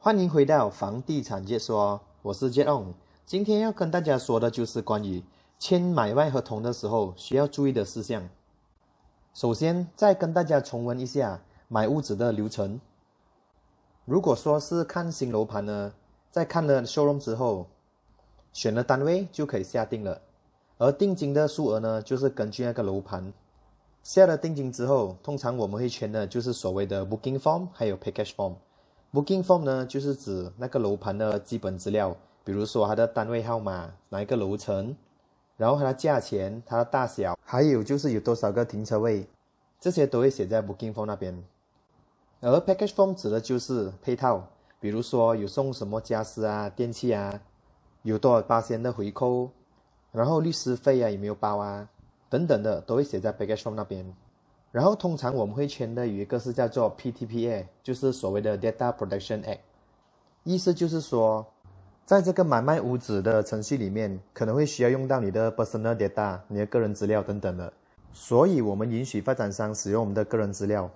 欢迎回到房地产解说，我是 j On。今天要跟大家说的就是关于签买卖合同的时候需要注意的事项。首先，再跟大家重温一下买屋子的流程。如果说是看新楼盘呢，在看了 showroom 之后，选了单位就可以下定了。而定金的数额呢，就是根据那个楼盘。下了定金之后，通常我们会签的就是所谓的 booking form，还有 package form。Booking form 呢，就是指那个楼盘的基本资料，比如说它的单位号码、哪一个楼层，然后它的价钱、它的大小，还有就是有多少个停车位，这些都会写在 booking form 那边。而 package form 指的就是配套，比如说有送什么家私啊、电器啊，有多少八千的回扣，然后律师费啊有没有包啊？等等的都会写在 package form 那边，然后通常我们会签的有一个是叫做 PTPA，就是所谓的 Data Protection Act，意思就是说，在这个买卖屋子的程序里面，可能会需要用到你的 personal data，你的个人资料等等的，所以我们允许发展商使用我们的个人资料。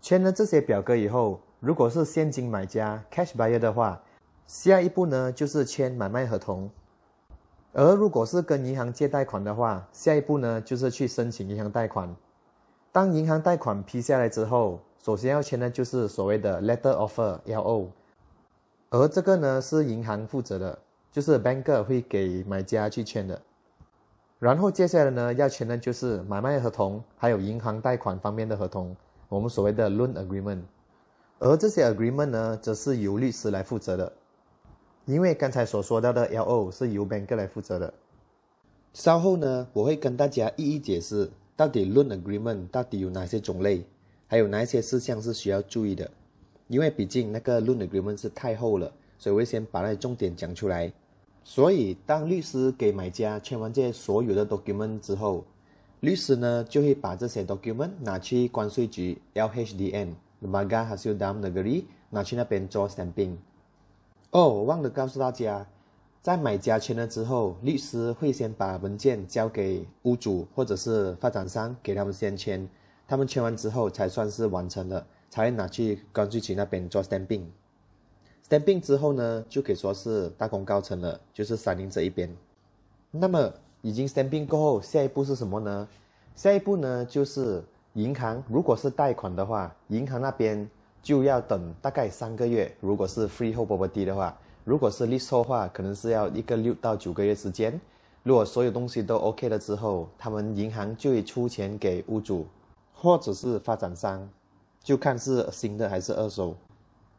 签了这些表格以后，如果是现金买家 cash buyer 的话，下一步呢就是签买卖合同。而如果是跟银行借贷款的话，下一步呢就是去申请银行贷款。当银行贷款批下来之后，首先要签的就是所谓的 Letter Offer（LO），而这个呢是银行负责的，就是 banker 会给买家去签的。然后接下来呢要签的就是买卖合同，还有银行贷款方面的合同，我们所谓的 Loan Agreement。而这些 Agreement 呢，则是由律师来负责的。因为刚才所说到的 L.O 是由 Banker 来负责的。稍后呢，我会跟大家一一解释到底 loan agreement 到底有哪些种类，还有哪一些事项是需要注意的。因为毕竟那个 loan agreement 是太厚了，所以我会先把那些重点讲出来。所以当律师给买家签完这些所有的 document 之后，律师呢就会把这些 document 拿去关税局 LHDN（Lembaga Hasil Dam Negeri） 拿去那边做 stamping。哦，我忘了告诉大家，在买家签了之后，律师会先把文件交给屋主或者是发展商，给他们先签。他们签完之后才算是完成了，才会拿去关税局那边做 stamping。stamping 之后呢，就可以说是大功告成了，就是三菱这一边。那么已经 stamping 过后，下一步是什么呢？下一步呢，就是银行，如果是贷款的话，银行那边。就要等大概三个月，如果是 freehold property 的话，如果是 leasehold 话，可能是要一个六到九个月时间。如果所有东西都 OK 了之后，他们银行就会出钱给屋主，或者是发展商，就看是新的还是二手。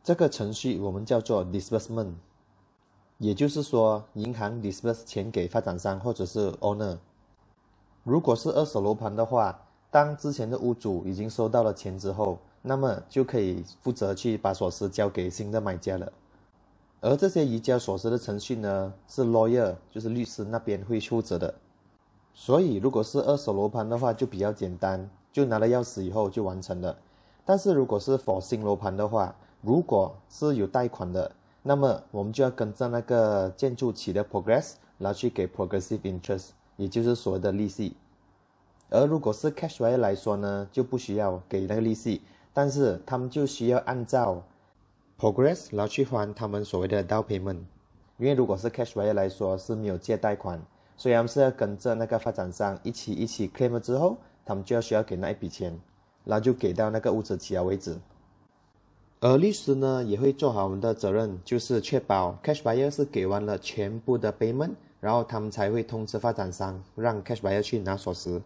这个程序我们叫做 disbursement，也就是说银行 disburse 钱给发展商或者是 owner。如果是二手楼盘的话，当之前的屋主已经收到了钱之后，那么就可以负责去把锁匙交给新的买家了，而这些移交锁匙的程序呢，是 lawyer，就是律师那边会负责的。所以如果是二手楼盘的话，就比较简单，就拿了钥匙以后就完成了。但是如果是 for 新楼盘的话，如果是有贷款的，那么我们就要跟着那个建筑起的 progress，然后去给 progressive interest，也就是所谓的利息。而如果是 cash buyer 来说呢，就不需要给那个利息。但是他们就需要按照 progress 然后去还他们所谓的 down payment，因为如果是 cash buyer 来说是没有借贷款，所以他们是要跟着那个发展商一起一起 claim 了之后，他们就要需要给那一笔钱，然后就给到那个屋子起了为止。而律师呢也会做好我们的责任，就是确保 cash buyer 是给完了全部的 payment，然后他们才会通知发展商让 cash buyer 去拿锁匙。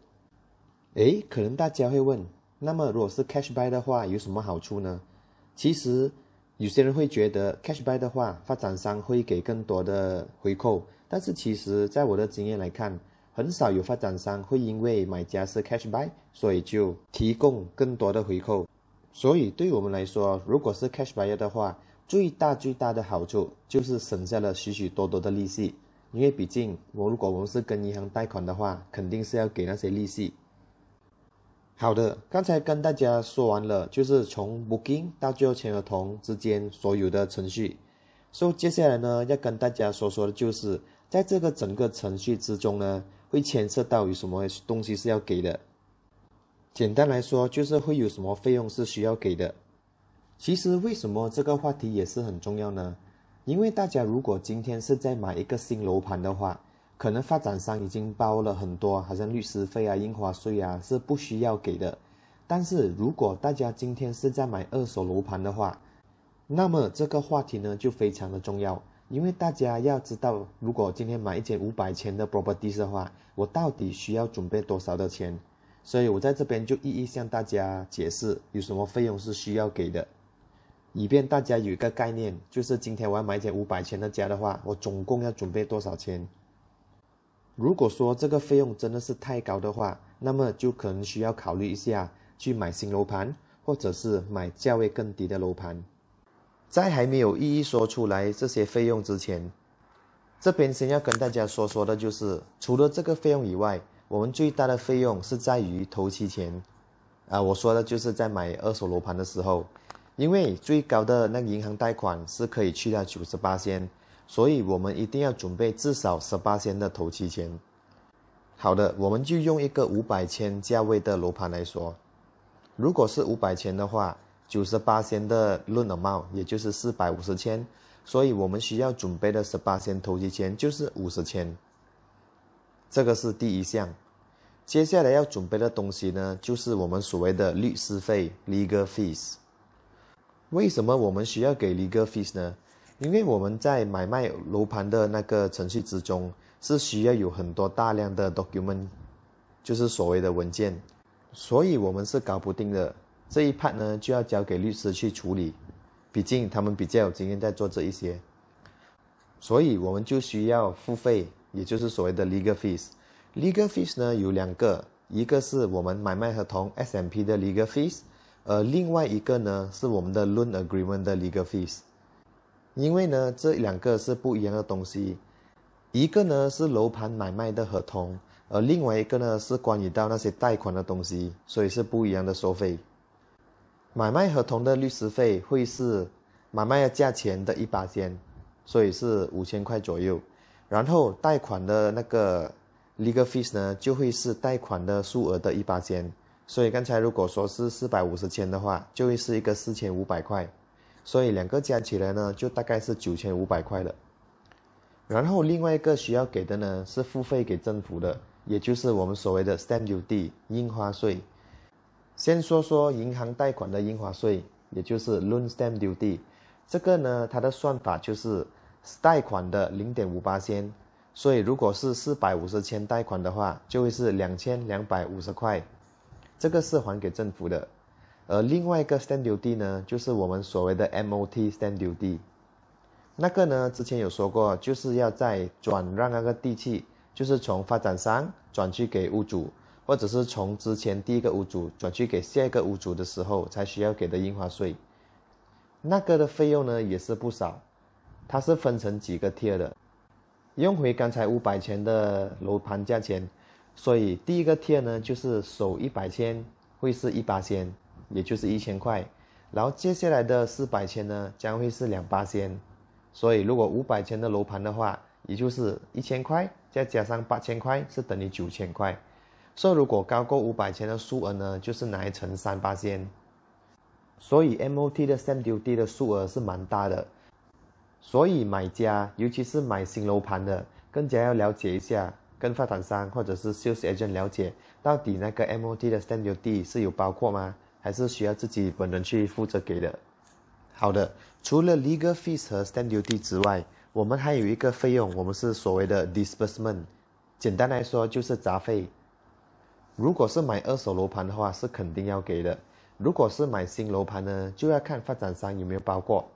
诶，可能大家会问。那么，如果是 cash buy 的话，有什么好处呢？其实，有些人会觉得 cash buy 的话，发展商会给更多的回扣。但是，其实，在我的经验来看，很少有发展商会因为买家是 cash buy，所以就提供更多的回扣。所以，对我们来说，如果是 cash buy 的话，最大最大的好处就是省下了许许多多的利息。因为毕竟，我如果我们是跟银行贷款的话，肯定是要给那些利息。好的，刚才跟大家说完了，就是从 booking 到最后签合同之间所有的程序。所以接下来呢，要跟大家说说的就是，在这个整个程序之中呢，会牵涉到有什么东西是要给的。简单来说，就是会有什么费用是需要给的。其实为什么这个话题也是很重要呢？因为大家如果今天是在买一个新楼盘的话，可能发展商已经包了很多，好像律师费啊、印花税啊是不需要给的。但是如果大家今天是在买二手楼盘的话，那么这个话题呢就非常的重要，因为大家要知道，如果今天买一间五百千的 property 的话，我到底需要准备多少的钱？所以我在这边就一一向大家解释有什么费用是需要给的，以便大家有一个概念，就是今天我要买一间五百千的家的话，我总共要准备多少钱？如果说这个费用真的是太高的话，那么就可能需要考虑一下去买新楼盘，或者是买价位更低的楼盘。在还没有一一说出来这些费用之前，这边先要跟大家说说的就是，除了这个费用以外，我们最大的费用是在于头期钱。啊，我说的就是在买二手楼盘的时候，因为最高的那个银行贷款是可以去到九十八仙，所以我们一定要准备至少十八仙的头期钱。好的，我们就用一个五百千价位的楼盘来说，如果是五百千的话。九十八仙的论的帽，也就是四百五十千，所以我们需要准备的十八仙投机钱就是五十千。这个是第一项。接下来要准备的东西呢，就是我们所谓的律师费 （legal fees）。为什么我们需要给 legal fees 呢？因为我们在买卖楼盘的那个程序之中，是需要有很多大量的 document，就是所谓的文件，所以我们是搞不定的。这一 part 呢，就要交给律师去处理，毕竟他们比较有经验在做这一些，所以我们就需要付费，也就是所谓的 legal fees。legal fees 呢有两个，一个是我们买卖合同 SMP 的 legal fees，而另外一个呢是我们的 loan agreement 的 legal fees。因为呢这两个是不一样的东西，一个呢是楼盘买卖的合同，而另外一个呢是关于到那些贷款的东西，所以是不一样的收费。买卖合同的律师费会是买卖的价钱的一八千，所以是五千块左右。然后贷款的那个 legal fees 呢，就会是贷款的数额的一八千。所以刚才如果说是四百五十千的话，就会是一个四千五百块。所以两个加起来呢，就大概是九千五百块了。然后另外一个需要给的呢，是付费给政府的，也就是我们所谓的 stamp duty 印花税。先说说银行贷款的印花税，也就是 loan stamp duty。这个呢，它的算法就是贷款的零点五八仙，所以如果是四百五十千贷款的话，就会是两千两百五十块，这个是还给政府的。而另外一个 stamp duty 呢，就是我们所谓的 MOT stamp duty。那个呢，之前有说过，就是要在转让那个地契，就是从发展商转去给屋主。或者是从之前第一个屋主转去给下一个屋主的时候才需要给的印花税，那个的费用呢也是不少，它是分成几个 tier 的。用回刚才五百千的楼盘价钱，所以第一个 tier 呢就是首一百千会是一八千，也就是一千块，然后接下来的四百千呢将会是两八千，所以如果五百千的楼盘的话，也就是一千块再加上八千块是等于九千块。说如果高过五百千的数额呢，就是拿一乘三八千。所以 MOT 的 stamp duty 的数额是蛮大的，所以买家尤其是买新楼盘的，更加要了解一下，跟发展商或者是 sales agent 了解，到底那个 MOT 的 stamp duty 是有包括吗？还是需要自己本人去负责给的？好的，除了 legal fees 和 stamp duty 之外，我们还有一个费用，我们是所谓的 disbursement，简单来说就是杂费。如果是买二手楼盘的话，是肯定要给的。如果是买新楼盘呢，就要看发展商有没有包括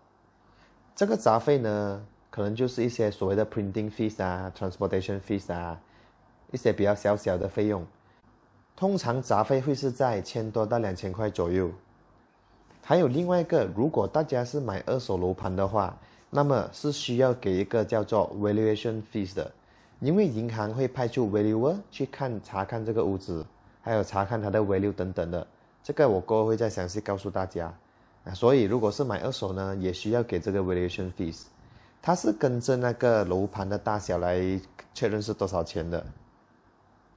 这个杂费呢，可能就是一些所谓的 printing fees 啊、transportation fees 啊，一些比较小小的费用。通常杂费会是在千多到两千块左右。还有另外一个，如果大家是买二手楼盘的话，那么是需要给一个叫做 valuation fees 的。因为银行会派出 valuer 去看查看这个屋子，还有查看它的 value 等等的，这个我过后会再详细告诉大家。啊，所以如果是买二手呢，也需要给这个 valuation fees，它是跟着那个楼盘的大小来确认是多少钱的。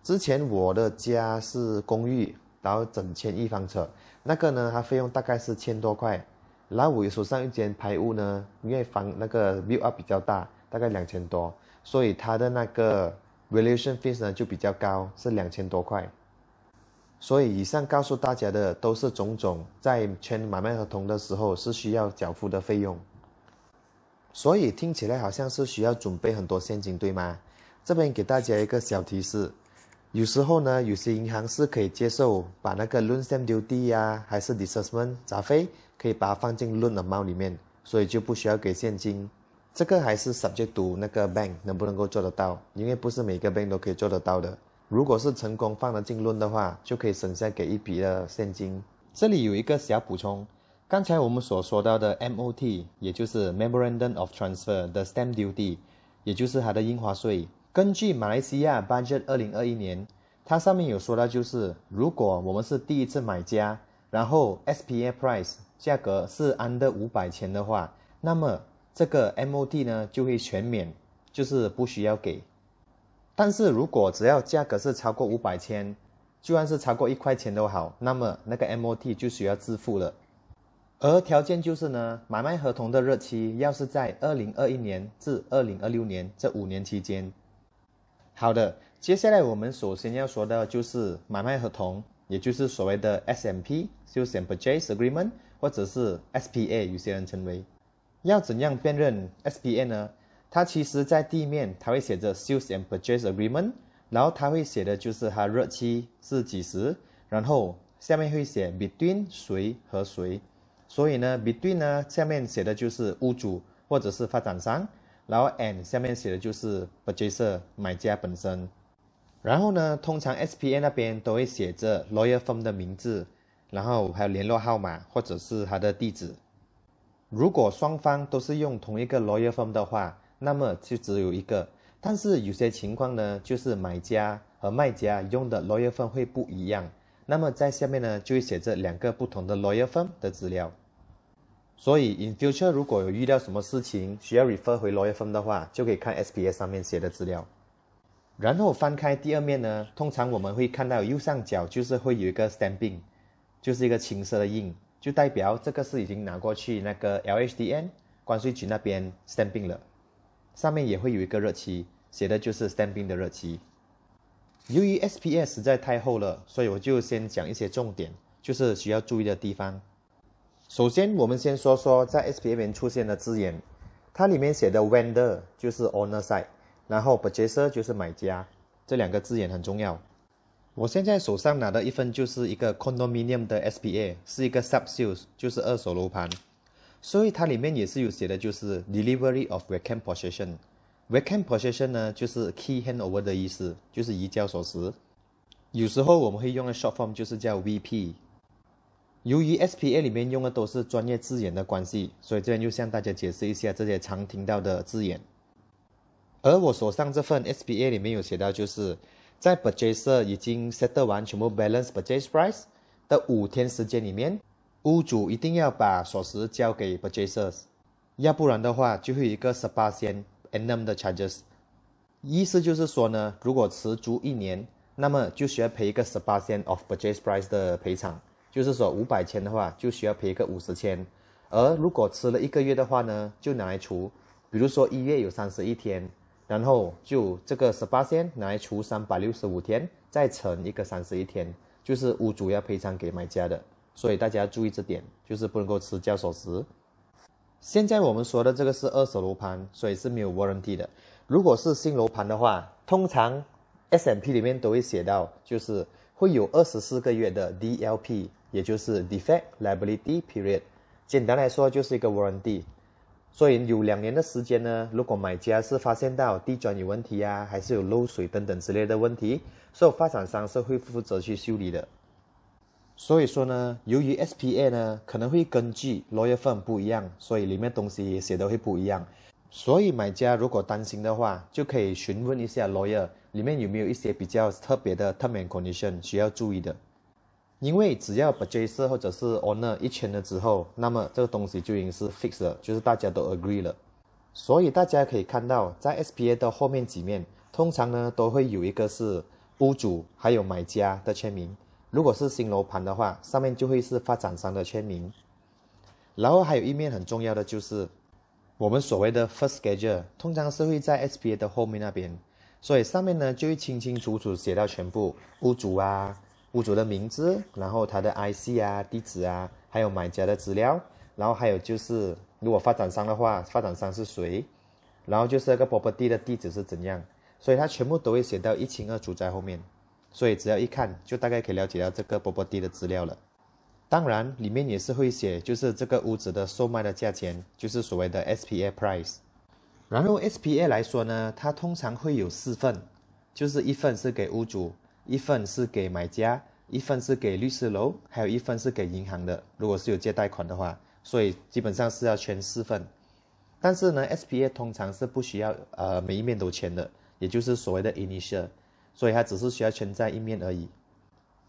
之前我的家是公寓，然后整千一方尺，那个呢，它费用大概是千多块，然后我手上一间排屋呢，因为房那个 view up 比较大，大概两千多，所以它的那个 valuation fees 呢就比较高，是两千多块。所以以上告诉大家的都是种种在签买卖合同的时候是需要缴付的费用。所以听起来好像是需要准备很多现金，对吗？这边给大家一个小提示，有时候呢，有些银行是可以接受把那个 loan stamp duty 呀，还是 disbursement 杂费，可以把它放进 loan amount 里面，所以就不需要给现金。这个还是 subject to 那个 bank 能不能够做得到，因为不是每个 bank 都可以做得到的。如果是成功放了进论的话，就可以省下给一笔的现金。这里有一个小补充。刚才我们所说到的 MOT，也就是 Memorandum of Transfer 的 Stamp Duty，也就是它的印花税。根据马来西亚 Budget 二零二一年，它上面有说到，就是如果我们是第一次买家，然后 SPA Price 价格是 under 五百千的话，那么这个 MOT 呢就会全免，就是不需要给。但是如果只要价格是超过五百千，就算是超过一块钱都好，那么那个 MOT 就需要支付了。而条件就是呢，买卖合同的日期要是在二零二一年至二零二六年这五年期间。好的，接下来我们首先要说的就是买卖合同，也就是所谓的 SMP（Sales and Purchase Agreement） 或者是 SPA，有些人称为。要怎样辨认 SPA 呢？它其实在地面它会写着 Sales and Purchase Agreement，然后它会写的就是它日期是几时，然后下面会写 Between 谁和谁。所以呢，between 呢下面写的就是屋主或者是发展商，然后 and 下面写的就是 purchaser 买家本身。然后呢，通常 SPA 那边都会写着 lawyer firm 的名字，然后还有联络号码或者是他的地址。如果双方都是用同一个 lawyer firm 的话，那么就只有一个。但是有些情况呢，就是买家和卖家用的 lawyer firm 会不一样，那么在下面呢就会写着两个不同的 lawyer firm 的资料。所以，in future 如果有遇到什么事情需要 refer 回 lawyer 分的话，就可以看 SPA 上面写的资料。然后翻开第二面呢，通常我们会看到右上角就是会有一个 stamping，就是一个青色的印，就代表这个是已经拿过去那个 LHDN 关税局那边 stamping 了。上面也会有一个日期，写的就是 stamping 的日期。由于 SPA 实在太厚了，所以我就先讲一些重点，就是需要注意的地方。首先，我们先说说在 SPA 里面出现的字眼，它里面写的 vendor 就是 owner side，然后 purchaser 就是买家，这两个字眼很重要。我现在手上拿的一份就是一个 condominium 的 SPA，是一个 sub sales，就是二手楼盘，所以它里面也是有写的，就是 delivery of vacant possession。vacant possession 呢，就是 key handover 的意思，就是移交锁匙。有时候我们会用的 short form 就是叫 VP。由于 SPA 里面用的都是专业字眼的关系，所以这边就向大家解释一下这些常听到的字眼。而我手上这份 SPA 里面有写到，就是在 purchaser 已经 settle 完全部 balance purchase price 的五天时间里面，屋主一定要把锁匙交给 purchasers，要不然的话就会有一个十八仙 annum 的 charges。意思就是说呢，如果持租一年，那么就需要赔一个十八仙 of purchase price 的赔偿。就是说五百千的话，就需要赔个五十千，而如果吃了一个月的话呢，就拿来除，比如说一月有三十一天，然后就这个十八千拿来除三百六十五天，再乘一个三十一天，就是屋主要赔偿给买家的，所以大家注意这点，就是不能够吃交锁匙。现在我们说的这个是二手楼盘，所以是没有 warranty 的。如果是新楼盘的话，通常 S M P 里面都会写到，就是会有二十四个月的 D L P。也就是 defect liability period，简单来说就是一个 warranty，所以有两年的时间呢。如果买家是发现到地砖有问题啊，还是有漏水等等之类的问题，所以发展商是会负责去修理的。所以说呢，由于 SPA 呢可能会根据 lawyer firm 不一样，所以里面东西写的会不一样。所以买家如果担心的话，就可以询问一下 lawyer 里面有没有一些比较特别的 term and condition 需要注意的。因为只要 purchaser 或者是 oner 一签了之后，那么这个东西就已经是 fixed 了，就是大家都 agree 了。所以大家可以看到，在 SPA 的后面几面，通常呢都会有一个是屋主还有买家的签名。如果是新楼盘的话，上面就会是发展商的签名。然后还有一面很重要的就是我们所谓的 first schedule，通常是会在 SPA 的后面那边，所以上面呢就会清清楚楚写到全部屋主啊、屋主的名字，然后他的 IC 啊、地址啊，还有买家的资料，然后还有就是如果发展商的话，发展商是谁，然后就是那个 property 的地址是怎样，所以它全部都会写到一清二楚在后面。所以只要一看，就大概可以了解到这个波波地的资料了。当然，里面也是会写，就是这个屋子的售卖的价钱，就是所谓的 SPA price。然后 SPA 来说呢，它通常会有四份，就是一份是给屋主，一份是给买家，一份是给律师楼，还有一份是给银行的。如果是有借贷款的话，所以基本上是要签四份。但是呢，SPA 通常是不需要呃每一面都签的，也就是所谓的 initial。所以它只是需要签在一面而已。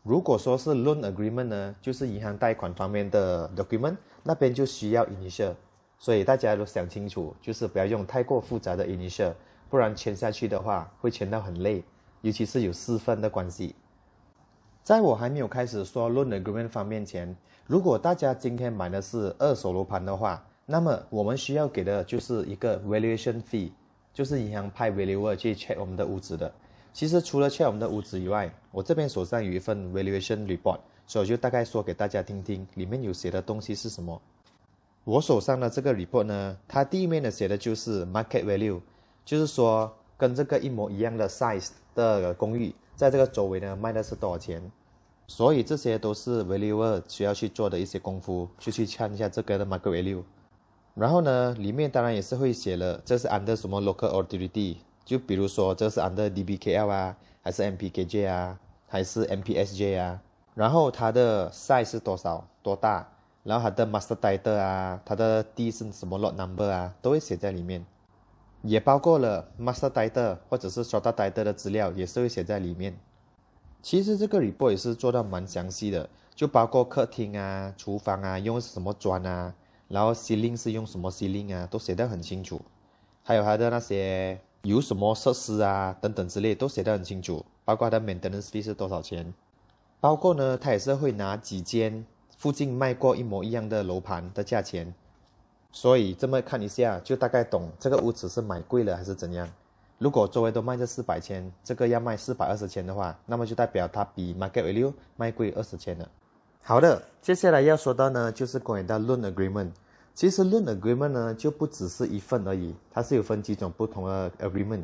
如果说是 loan agreement 呢，就是银行贷款方面的 document，那边就需要 initial。所以大家都想清楚，就是不要用太过复杂的 initial，不然签下去的话会签到很累，尤其是有四份的关系。在我还没有开始说 loan agreement 方面前，如果大家今天买的是二手楼盘的话，那么我们需要给的就是一个 valuation fee，就是银行派 valuer 去 check 我们的屋子的。其实除了 check 我们的屋子以外，我这边手上有一份 valuation report，所以我就大概说给大家听听，里面有写的东西是什么。我手上的这个 report 呢，它第一面呢写的就是 market value，就是说跟这个一模一样的 size 的公寓，在这个周围呢卖的是多少钱。所以这些都是 valuer 需要去做的一些功夫，就去看一下这个的 market value。然后呢，里面当然也是会写了，这是 under 什么 local authority。就比如说，这是 under DBKL 啊，还是 MPKJ 啊，还是 MPSJ 啊？然后它的 size 是多少多大？然后它的 master title 啊，它的地是什么 lot number 啊，都会写在里面。也包括了 master title 或者是 strata title 的资料，也是会写在里面。其实这个 report 也是做到蛮详细的，就包括客厅啊、厨房啊用什么砖啊，然后 ceiling 是用什么 ceiling 啊，都写得很清楚。还有它的那些。有什么设施啊，等等之类都写得很清楚，包括它的 maintenance fee 是多少钱，包括呢，它也是会拿几间附近卖过一模一样的楼盘的价钱，所以这么看一下，就大概懂这个屋子是买贵了还是怎样。如果周围都卖这四百千，这个要卖四百二十千的话，那么就代表它比 market value 卖贵二十千了。好的，接下来要说到呢，就是关于到 loan agreement。其实论 agreement 呢就不只是一份而已，它是有分几种不同的 agreement。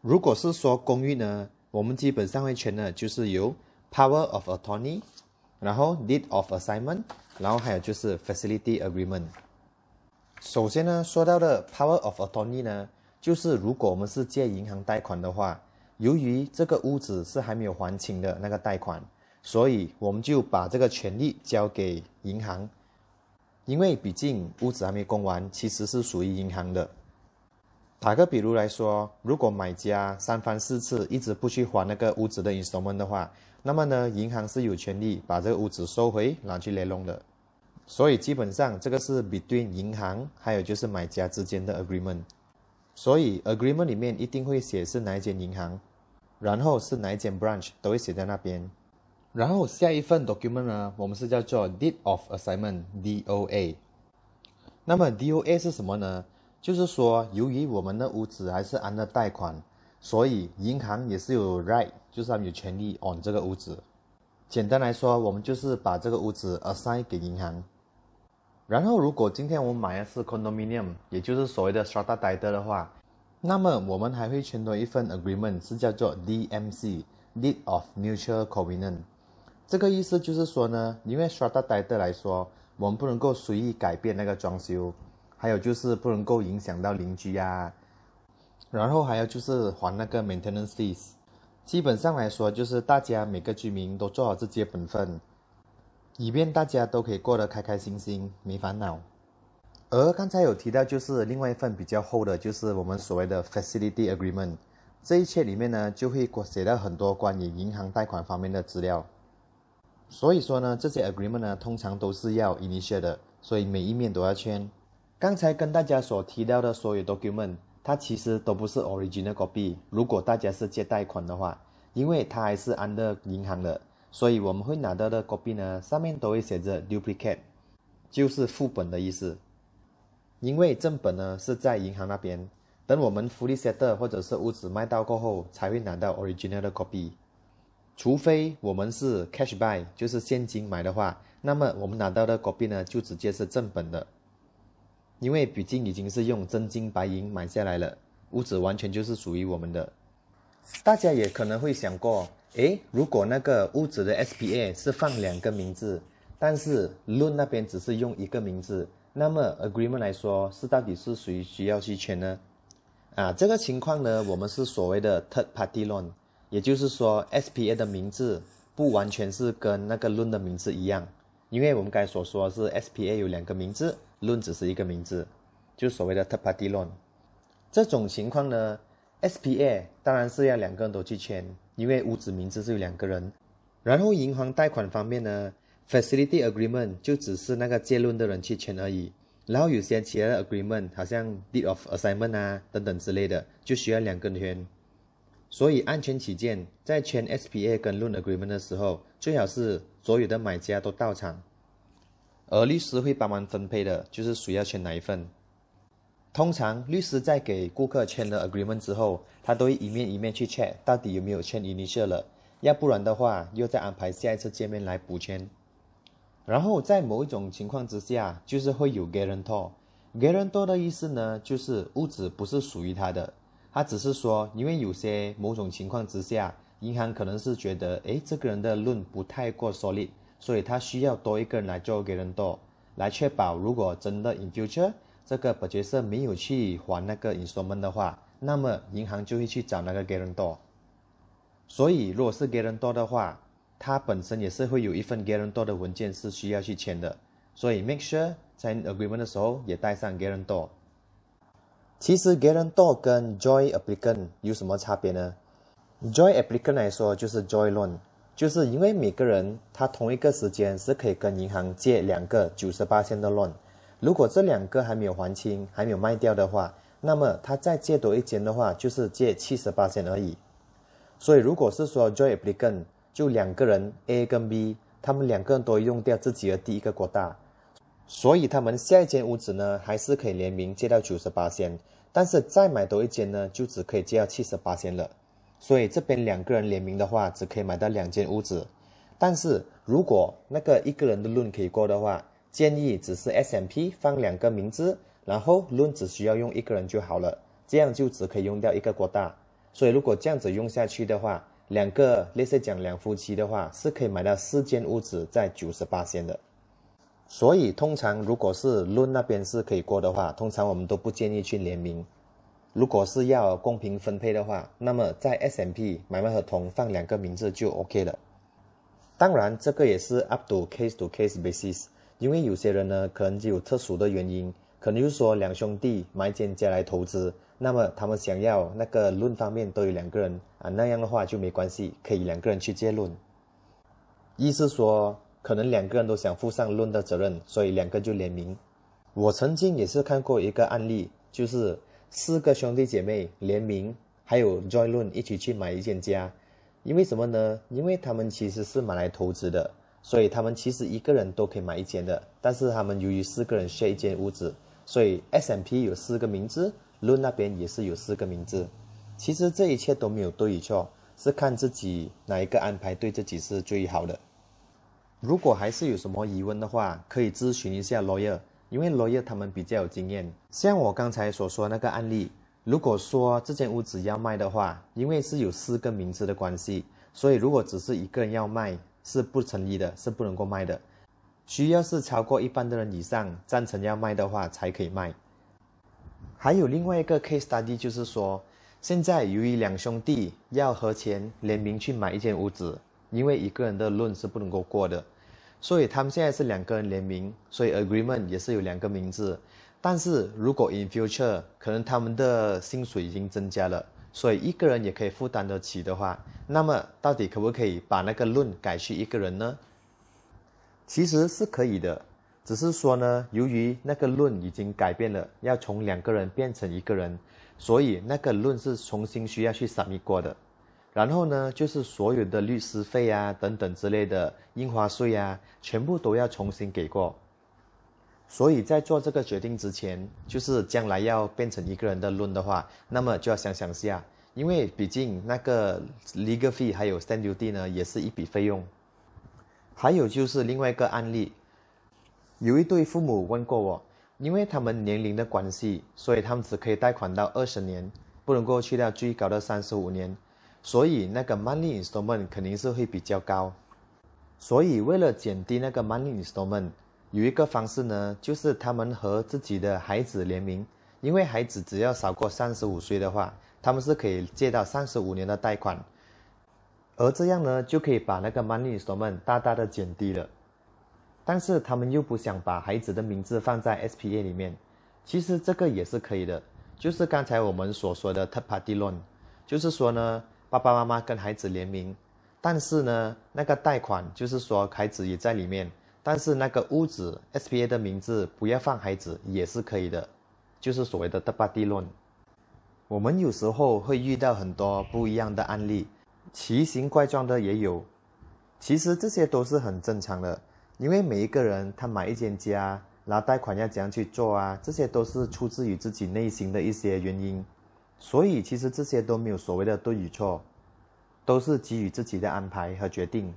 如果是说公寓呢，我们基本上会签的就是有 power of attorney，然后 deed of assignment，然后还有就是 facility agreement。首先呢，说到的 power of attorney 呢，就是如果我们是借银行贷款的话，由于这个屋子是还没有还清的那个贷款，所以我们就把这个权利交给银行。因为毕竟屋子还没供完，其实是属于银行的。打个比如来说，如果买家三番四次一直不去还那个屋子的 installment 的话，那么呢，银行是有权利把这个屋子收回，拿去联络的。所以基本上这个是 between 银行还有就是买家之间的 agreement。所以 agreement 里面一定会写是哪一间银行，然后是哪一间 branch 都会写在那边。然后下一份 document 呢，我们是叫做 deed of assignment（DOA）。那么 DOA 是什么呢？就是说，由于我们的屋子还是按的贷款，所以银行也是有 right，就是他们有权利 on 这个屋子。简单来说，我们就是把这个屋子 assign 给银行。然后，如果今天我们买的是 condominium，也就是所谓的 strata title 的话，那么我们还会签多一份 agreement，是叫做 DMC（Deed of Mutual Covenant）。这个意思就是说呢，因为 strata title 来说，我们不能够随意改变那个装修，还有就是不能够影响到邻居啊，然后还有就是还那个 maintenance fees。基本上来说，就是大家每个居民都做好自己的本分，以便大家都可以过得开开心心，没烦恼。而刚才有提到，就是另外一份比较厚的，就是我们所谓的 facility agreement。这一切里面呢，就会写到很多关于银行贷款方面的资料。所以说呢，这些 agreement 呢，通常都是要 initial 的，所以每一面都要签。刚才跟大家所提到的所有 document，它其实都不是 original copy。如果大家是借贷款的话，因为它还是 under 银行的，所以我们会拿到的 copy 呢，上面都会写着 duplicate。就是副本的意思。因为正本呢是在银行那边，等我们 fully settle 或者是屋子卖到过后，才会拿到 original 的 copy。除非我们是 cash buy，就是现金买的话，那么我们拿到的 copy 呢就直接是正本的。因为毕竟已经是用真金白银买下来了，屋子完全就是属于我们的。大家也可能会想过，诶，如果那个屋子的 SPA 是放两个名字，但是 loan 那边只是用一个名字，那么 agreement 来说是到底是谁需要去签呢？啊，这个情况呢，我们是所谓的 third party loan，也就是说 SPA 的名字不完全是跟那个 loan 的名字一样，因为我们刚才所说是 SPA 有两个名字。论只是一个名字，就所谓的 third party loan。这种情况呢，SPA 当然是要两个人都去签，因为屋子名字是有两个人。然后银行贷款方面呢，facility agreement 就只是那个借论的人去签而已。然后有些其他的 agreement，好像 deed of assignment 啊等等之类的，就需要两个人签。所以安全起见，在签 SPA 跟 loan agreement 的时候，最好是所有的买家都到场。而律师会帮忙分配的，就是谁要签哪一份。通常律师在给顾客签了 agreement 之后，他都会一面一面去 check 到底有没有签 initial 了，要不然的话又再安排下一次见面来补签。然后在某一种情况之下，就是会有 guarantor。guarantor 的意思呢，就是屋子不是属于他的，他只是说，因为有些某种情况之下，银行可能是觉得，诶，这个人的论不太过 solid。所以他需要多一个人来做给人多，来确保如果真的 in future 这个本角色没有去还那个 installment 的话，那么银行就会去找那个给人多。所以如果是给人多的话，他本身也是会有一份给人多的文件是需要去签的。所以 make sure 在 agreement 的时候也带上给人多。其实给人多跟 joy applicant 有什么差别呢？joy applicant 来说就是 joy loan。就是因为每个人他同一个时间是可以跟银行借两个九十八千的 loan，如果这两个还没有还清，还没有卖掉的话，那么他再借多一间的话，就是借七十八千而已。所以如果是说 joint applicant 就两个人 A 跟 B，他们两个人都用掉自己的第一个国大，所以他们下一间屋子呢还是可以联名借到九十八千，但是再买多一间呢就只可以借到七十八千了。所以这边两个人联名的话，只可以买到两间屋子。但是如果那个一个人的论可以过的话，建议只是 S M P 放两个名字，然后论只需要用一个人就好了，这样就只可以用掉一个国大。所以如果这样子用下去的话，两个类似讲两夫妻的话，是可以买到四间屋子在九十八线的。所以通常如果是论那边是可以过的话，通常我们都不建议去联名。如果是要公平分配的话，那么在 S M P 买卖合同放两个名字就 OK 了。当然，这个也是 up to case to case basis，因为有些人呢可能就有特殊的原因，可能就是说两兄弟买间家来投资，那么他们想要那个论方面都有两个人啊，那样的话就没关系，可以两个人去借论。意思说，可能两个人都想负上论的责任，所以两个就联名。我曾经也是看过一个案例，就是。四个兄弟姐妹联名，还有 Joy Lun 一起去买一间家，因为什么呢？因为他们其实是买来投资的，所以他们其实一个人都可以买一间的。但是他们由于四个人 share 一间屋子，所以 S M P 有四个名字，loan 那边也是有四个名字。其实这一切都没有对与错，是看自己哪一个安排对自己是最好的。如果还是有什么疑问的话，可以咨询一下 lawyer。因为 lawyer 他们比较有经验，像我刚才所说那个案例，如果说这间屋子要卖的话，因为是有四个名字的关系，所以如果只是一个人要卖是不成立的，是不能够卖的，需要是超过一半的人以上赞成要卖的话才可以卖。还有另外一个 case study 就是说，现在由于两兄弟要合钱联名去买一间屋子，因为一个人的论是不能够过的。所以他们现在是两个人联名，所以 agreement 也是有两个名字。但是如果 in future 可能他们的薪水已经增加了，所以一个人也可以负担得起的话，那么到底可不可以把那个论改去一个人呢？其实是可以的，只是说呢，由于那个论已经改变了，要从两个人变成一个人，所以那个论是重新需要去审议过的。然后呢，就是所有的律师费啊，等等之类的印花税啊，全部都要重新给过。所以在做这个决定之前，就是将来要变成一个人的论的话，那么就要想想下，因为毕竟那个 legal fee 还有 stand duty 呢，也是一笔费用。还有就是另外一个案例，有一对父母问过我，因为他们年龄的关系，所以他们只可以贷款到二十年，不能够去到最高的三十五年，所以那个 monthly installment 肯定是会比较高。所以为了减低那个 monthly installment。有一个方式呢，就是他们和自己的孩子联名，因为孩子只要少过三十五岁的话，他们是可以借到三十五年的贷款，而这样呢，就可以把那个 money installment 大大的减低了。但是他们又不想把孩子的名字放在 SPA 里面，其实这个也是可以的，就是刚才我们所说的 third party loan，就是说呢，爸爸妈妈跟孩子联名，但是呢，那个贷款就是说孩子也在里面。但是那个屋子 SPA 的名字不要放孩子也是可以的，就是所谓的德巴地论。我们有时候会遇到很多不一样的案例，奇形怪状的也有。其实这些都是很正常的，因为每一个人他买一间家，拿贷款要怎样去做啊，这些都是出自于自己内心的一些原因。所以其实这些都没有所谓的对与错，都是基于自己的安排和决定。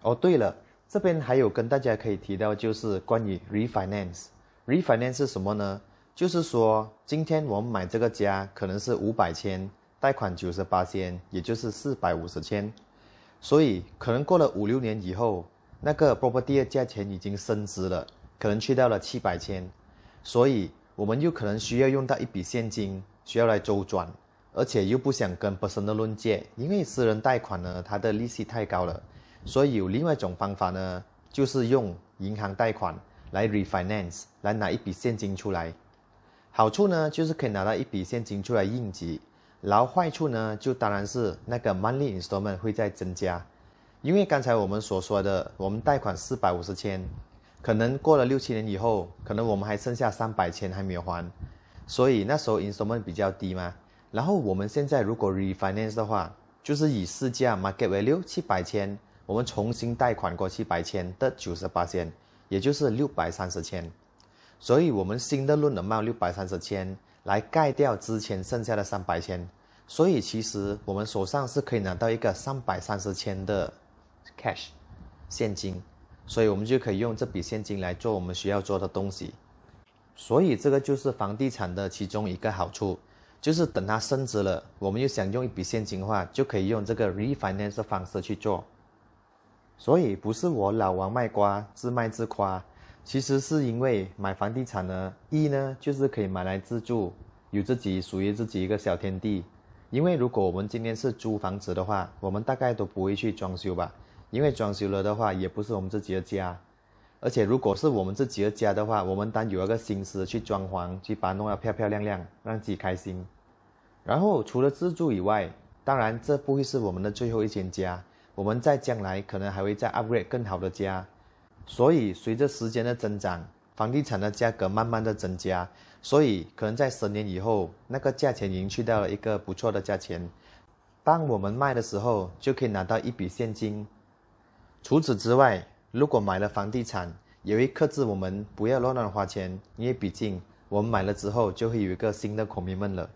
哦，对了。这边还有跟大家可以提到，就是关于 refinance。refinance 是什么呢？就是说，今天我们买这个家可能是五百千，贷款九十八千，也就是四百五十千。所以可能过了五六年以后，那个 property 的价钱已经升值了，可能去到了七百千。所以我们又可能需要用到一笔现金，需要来周转，而且又不想跟 personal 论借，因为私人贷款呢，它的利息太高了。所以有另外一种方法呢，就是用银行贷款来 refinance，来拿一笔现金出来。好处呢，就是可以拿到一笔现金出来应急。然后坏处呢，就当然是那个 monthly installment 会在增加。因为刚才我们所说的，我们贷款四百五十千，可能过了六七年以后，可能我们还剩下三百千还没有还，所以那时候 instrument 比较低嘛。然后我们现在如果 refinance 的话，就是以市价 market value 七百千。我们重新贷款过七百千的九十八千，也就是六百三十千，所以我们新的论能冒六百三十千来盖掉之前剩下的三百千，所以其实我们手上是可以拿到一个三百三十千的 cash 现金，所以我们就可以用这笔现金来做我们需要做的东西，所以这个就是房地产的其中一个好处，就是等它升值了，我们又想用一笔现金的话，就可以用这个 refinance 的方式去做。所以不是我老王卖瓜自卖自夸，其实是因为买房地产呢，一呢就是可以买来自住，有自己属于自己一个小天地。因为如果我们今天是租房子的话，我们大概都不会去装修吧，因为装修了的话也不是我们自己的家。而且如果是我们自己的家的话，我们当有一个心思去装潢，去把它弄得漂漂亮亮，让自己开心。然后除了自住以外，当然这不会是我们的最后一间家。我们在将来可能还会再 upgrade 更好的家，所以随着时间的增长，房地产的价格慢慢的增加，所以可能在十年以后，那个价钱已经去到了一个不错的价钱。当我们卖的时候，就可以拿到一笔现金。除此之外，如果买了房地产，也会克制我们不要乱乱花钱，因为毕竟我们买了之后就会有一个新的孔明们了。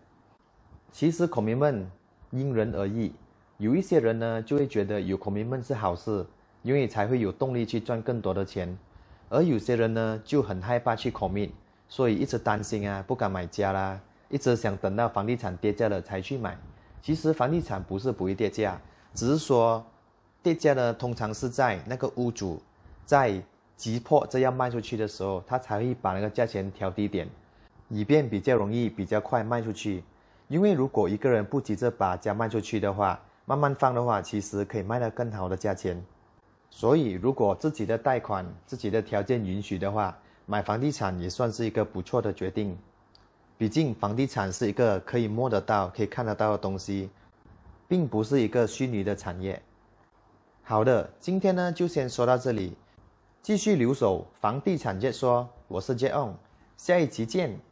其实孔明们因人而异。有一些人呢，就会觉得有孔明们是好事，因为才会有动力去赚更多的钱。而有些人呢，就很害怕去 commit，所以一直担心啊，不敢买家啦，一直想等到房地产跌价了才去买。其实房地产不是不会跌价，只是说跌价呢，通常是在那个屋主在急迫这样卖出去的时候，他才会把那个价钱调低点，以便比较容易、比较快卖出去。因为如果一个人不急着把家卖出去的话，慢慢放的话，其实可以卖到更好的价钱。所以，如果自己的贷款、自己的条件允许的话，买房地产也算是一个不错的决定。毕竟，房地产是一个可以摸得到、可以看得到的东西，并不是一个虚拟的产业。好的，今天呢就先说到这里，继续留守房地产界说。我是 J On，下一期见。